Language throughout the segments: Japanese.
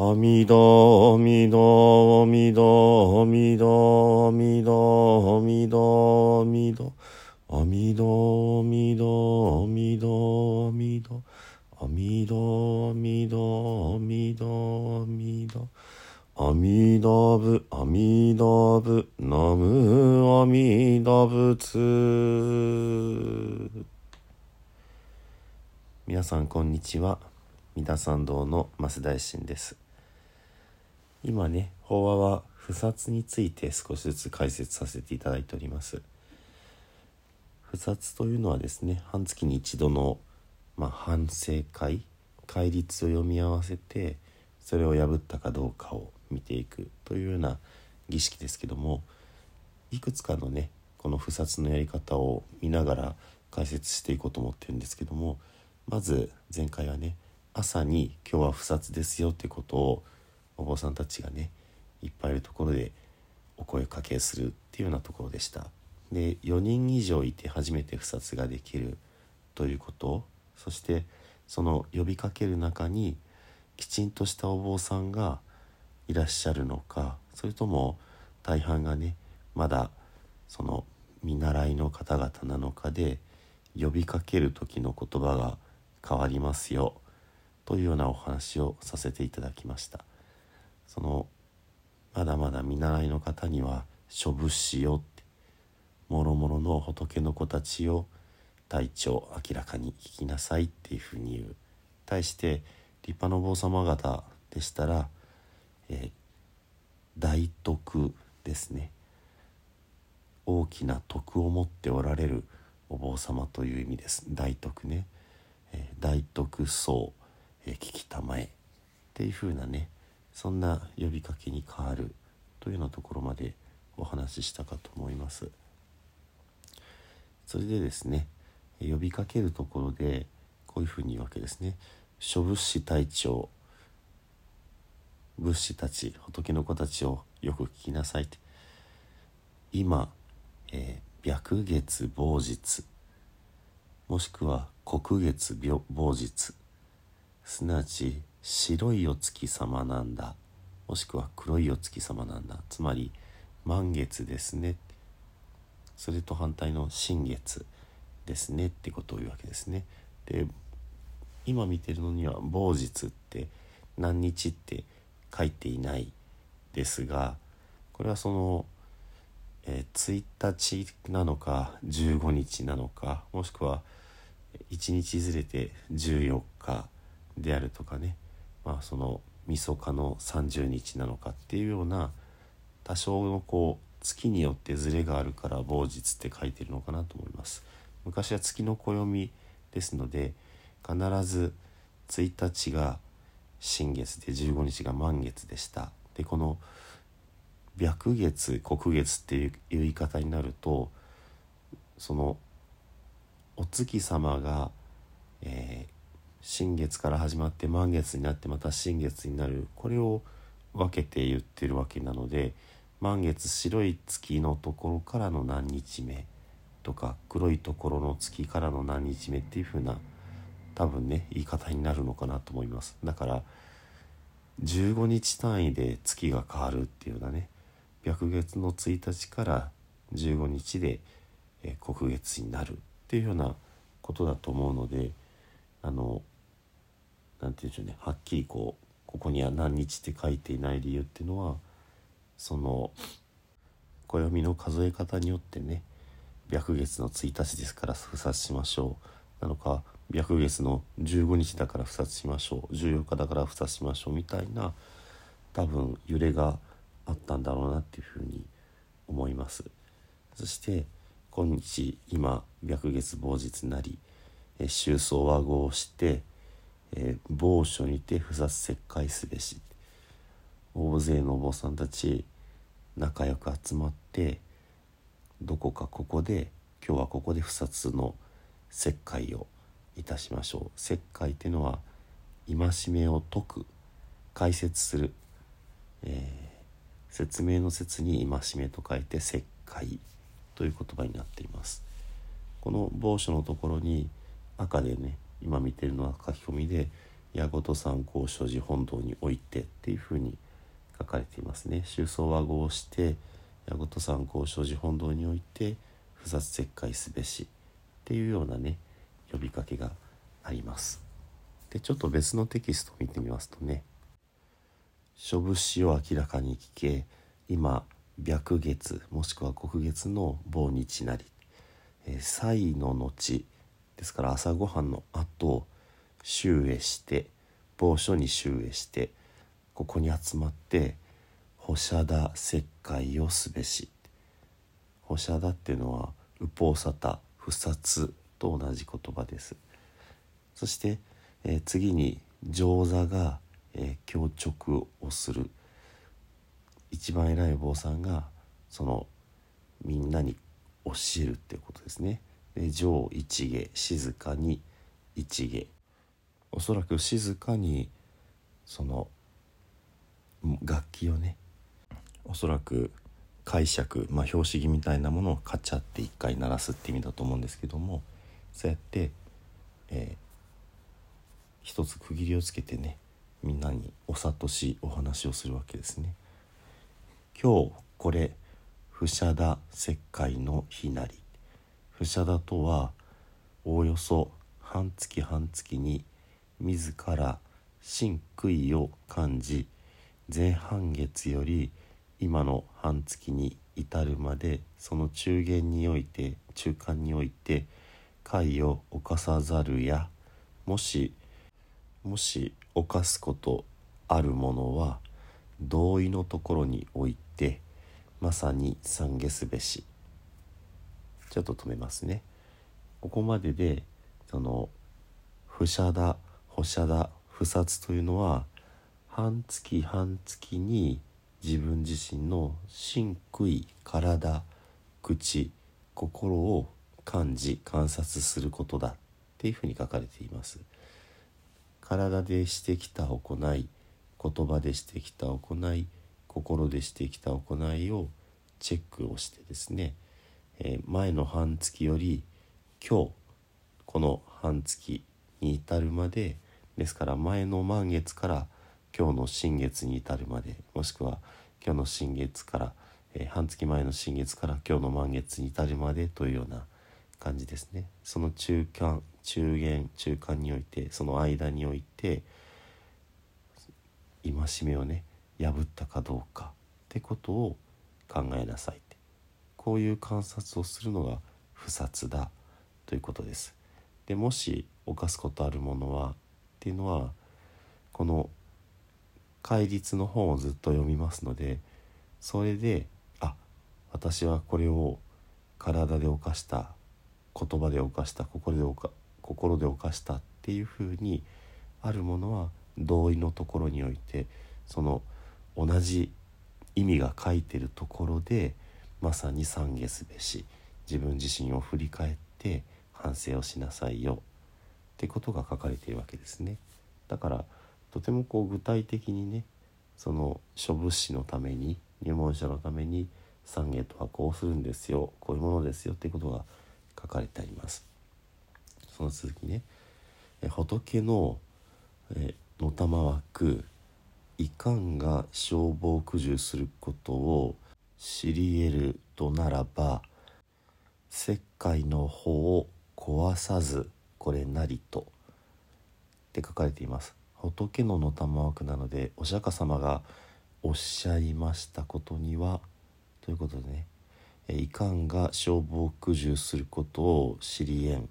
阿弥陀阿弥陀阿弥陀阿弥陀阿弥陀阿弥陀。阿弥陀阿弥陀阿弥陀阿弥陀。阿弥陀阿弥陀阿弥陀阿弥陀。阿弥陀阿弥陀仏阿弥陀仏。ナム阿弥陀仏。皆さんこんにちは。三田参道の増大臣です。今ね法話は不殺について少しずつ解説させていただいております。不殺というのはですね半月に一度の、まあ、反省会戒律を読み合わせてそれを破ったかどうかを見ていくというような儀式ですけどもいくつかのねこの不殺のやり方を見ながら解説していこうと思ってるんですけどもまず前回はね朝に「今日は不殺ですよ」ってことをお坊さんたちがねいっぱいいるところでお声かけするっていうようなところでした。で4人以上いて初めて不殺ができるということそしてその呼びかける中にきちんとしたお坊さんがいらっしゃるのかそれとも大半がねまだその見習いの方々なのかで呼びかける時の言葉が変わりますよというようなお話をさせていただきました。そのまだまだ見習いの方には処分しようってもろもろの仏の子たちを体調明らかに聞きなさいっていうふうに言う。対して立派なお坊様方でしたら、えー、大徳ですね。大きな徳を持っておられるお坊様という意味です。大徳ね、えー、大徳僧、えー、聞きたまえ。っていう風なねそんな呼びかけに変わるというようなところまでお話ししたかと思います。それでですね呼びかけるところでこういうふうに言うわけですね。諸仏師隊長仏師たち仏の子たちをよく聞きなさい。って今、えー、白月某日もしくは黒月某日すなわち白いお月様なんだ。もしくは黒いお月様なんだ。つまり満月ですね。それと反対の新月ですね。ってことを言うわけですね。で今見てるのには某日って何日って書いていない。ですがこれはその、えー、1日なのか15日なのかもしくは1日ずれて14日であるとかね。まあそのみそかの30日なのかっていうような多少のこう月によってズレがあるから某日って書いてるのかなと思います。昔は月の暦ですので必ず1日が新月で15日が満月でした。でこの白月黒月っていう言い方になるとそのお月様が、えー、新月から始まって満月になってまた新月になる。これを分けて言ってるわけなので満月白い月のところからの何日目とか黒いところの月からの何日目っていう風な多分ね言い方になるのかなと思います。だから15日単位で月が変わるっていうようなね白月の1日から15日で、え、黒月になるっていうようなことだと思うのであの何て言うんでしょうね。はっきりこうここには何日って書いていない理由っていうのはその暦の数え方によってね白月の1日ですから不殺しましょう。なのか白月の15日だから不殺しましょう。14日だから不殺しましょう。みたいな多分揺れがあったんだろうなっていうふうに思います。そして今日今白月某日なり収葬和合をして、えー、某所にて不殺切開すべし。大勢のお坊さんたち仲良く集まってどこかここで今日はここで不殺の切開をいたしましょう。切開っていうのは戒めを解く解説する、えー、説明の説に戒めと書いて切開という言葉になっています。この某所のところに赤でね今見てるのは書き込みで矢事参考所持本堂においてっていうふうに書かれていますね。収葬和合して矢事参考所持本堂において不殺切開すべしっていうようなね呼びかけがあります。でちょっと別のテキストを見てみますとね「諸物資を明らかに聞け今白月もしくは黒月の某日なり」えー、祭の後ですから朝ごはんの後集会して某所に集会してここに集まって保釈田石灰をすべし。保釈田っていうのは右方沙汰不殺と同じ言葉です。そして、えー、次に上座が、えー、強直をする。一番偉い坊さんがそのみんなに教えるっていうことですね。上一下静かに一下おそらく静かにその楽器をねおそらく解釈まあ拍子木みたいなものをカチャって一回鳴らすって意味だと思うんですけどもそうやって、えー、一つ区切りをつけてねみんなにお諭しお話をするわけですね。今日これ不捨田石灰の日なり不捨田とはおおよそ半月半月に自ら真悔いを感じ前半月より今の半月に至るまでその中間において中間において悔を犯さざるやもしもし犯すことあるものは同意のところにおいてまさに懺悔すべしちょっと止めますね。ここまででその不捨だ保捨だ不殺というのは半月半月に自分自身の真悔体口心を感じ観察することだっていうふうに書かれています。体でしてきた行い言葉でしてきた行い心でしてきた行いをチェックをしてですね、え、前の半月より今日この半月に至るまでですから前の満月から今日の新月に至るまでもしくは今日の新月から、え、半月前の新月から今日の満月に至るまでというような感じですね。その中間中元中間においてその間において戒めをね破ったかどうかってことを考えなさい。こういう観察をするのが不殺だということです。でもし犯すことあるものはっていうのはこの戒律の本をずっと読みますのでそれであ私はこれを体で犯した言葉で犯した心で犯心で犯したっていうふうにあるものは同意のところにおいてその「同じ意味が書いてるところでまさに懺悔すべし自分自身を振り返って反省をしなさいよってことが書かれているわけですね。だからとてもこう具体的にねその諸物資のために入門者のために懺悔とはこうするんですよこういうものですよっていうことが書かれてあります。その続きね仏ののたま枠いかんが消防駆除することを知り得るとならば石灰の方を壊さずこれなりとって書かれています。仏のの玉枠なのでお釈迦様がおっしゃいましたことにはということでね。いかんが消防駆除することを知りえん。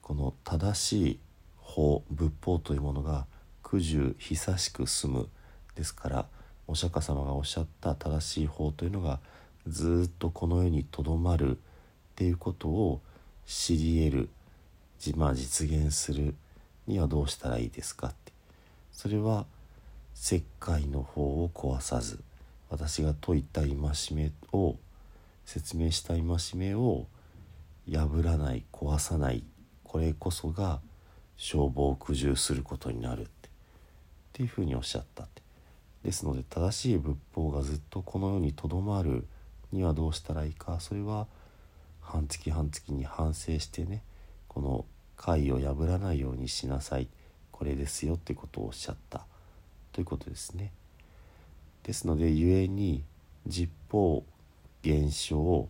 この正しい法仏法というものが九十久しく住むですからお釈迦様がおっしゃった正しい法というのがずっとこの世にとどまるっていうことを知り得る、まあ、実現するにはどうしたらいいですかって。それは石灰の方を壊さず私が説いた戒めを説明した戒めを破らない壊さないこれこそが消防を苦渋することになるっていうふうにおっしゃったって。ですので正しい仏法がずっとこの世にとどまるにはどうしたらいいかそれは半月半月に反省してねこの会を破らないようにしなさいこれですよってことをおっしゃったということですね。ですので故に実法現象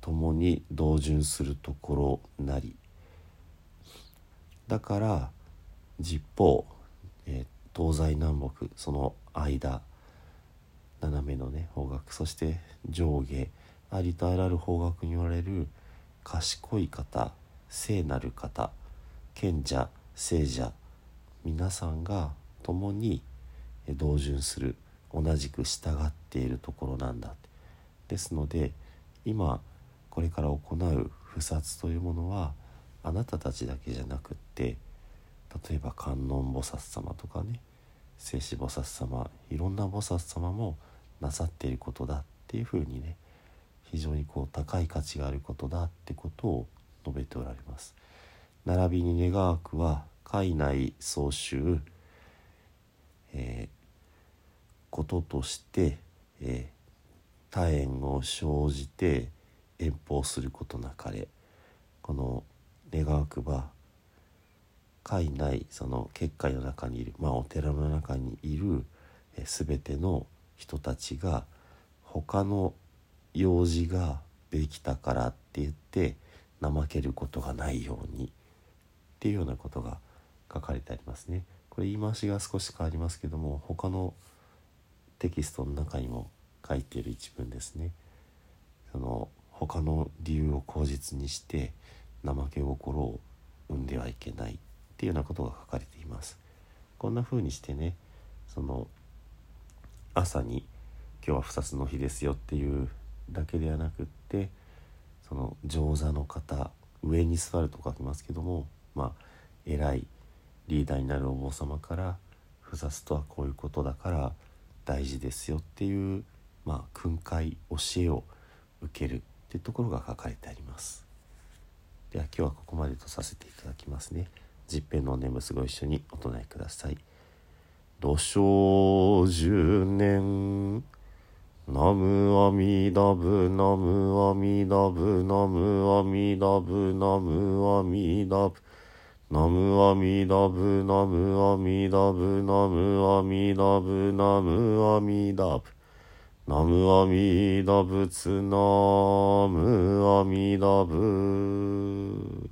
ともに同順するところなりだから実法、えー、東西南北その間斜めのね方角そして上下ありとあらゆる方角に言われる賢い方聖なる方賢者聖者皆さんが共に同順する同じく従っているところなんだ。ですので今これから行う不殺というものはあなたたちだけじゃなくって例えば観音菩薩様とかね聖子菩薩様いろんな菩薩様もなさっていることだっていうふうにね非常にこう高い価値があることだってことを述べておられます。並びに願わくは海内総集、えー、こととして、えー、多縁を生じて遠方することなかれこの願わくば海内その結界の中にいる、まあ、お寺の中にいる、え、全ての人たちが他の用事ができたからって言って怠けることがないようにっていうようなことが書かれてありますね。これ言い回しが少し変わりますけども他のテキストの中にも書いている一文ですね。その他の理由を口実にして怠け心を生んではいけないっていうようなことが書かれています。こんな風にしてねその朝に今日は不殺の日ですよっていうだけではなくってその上座の方上に座ると書きますけどもまあ偉いリーダーになるお坊様から不殺とはこういうことだから大事ですよっていうまあ訓戒教えを受けるってところが書かれてあります。では今日はここまでとさせていただきますね。十遍の念仏ご一緒にお唱えください。土生十年ナムアミダブナムアミダブナムアミダブナムアミダブナムアミダブナムアミダブナムアミダブナムアミダブナムアミダブツナムアミダブ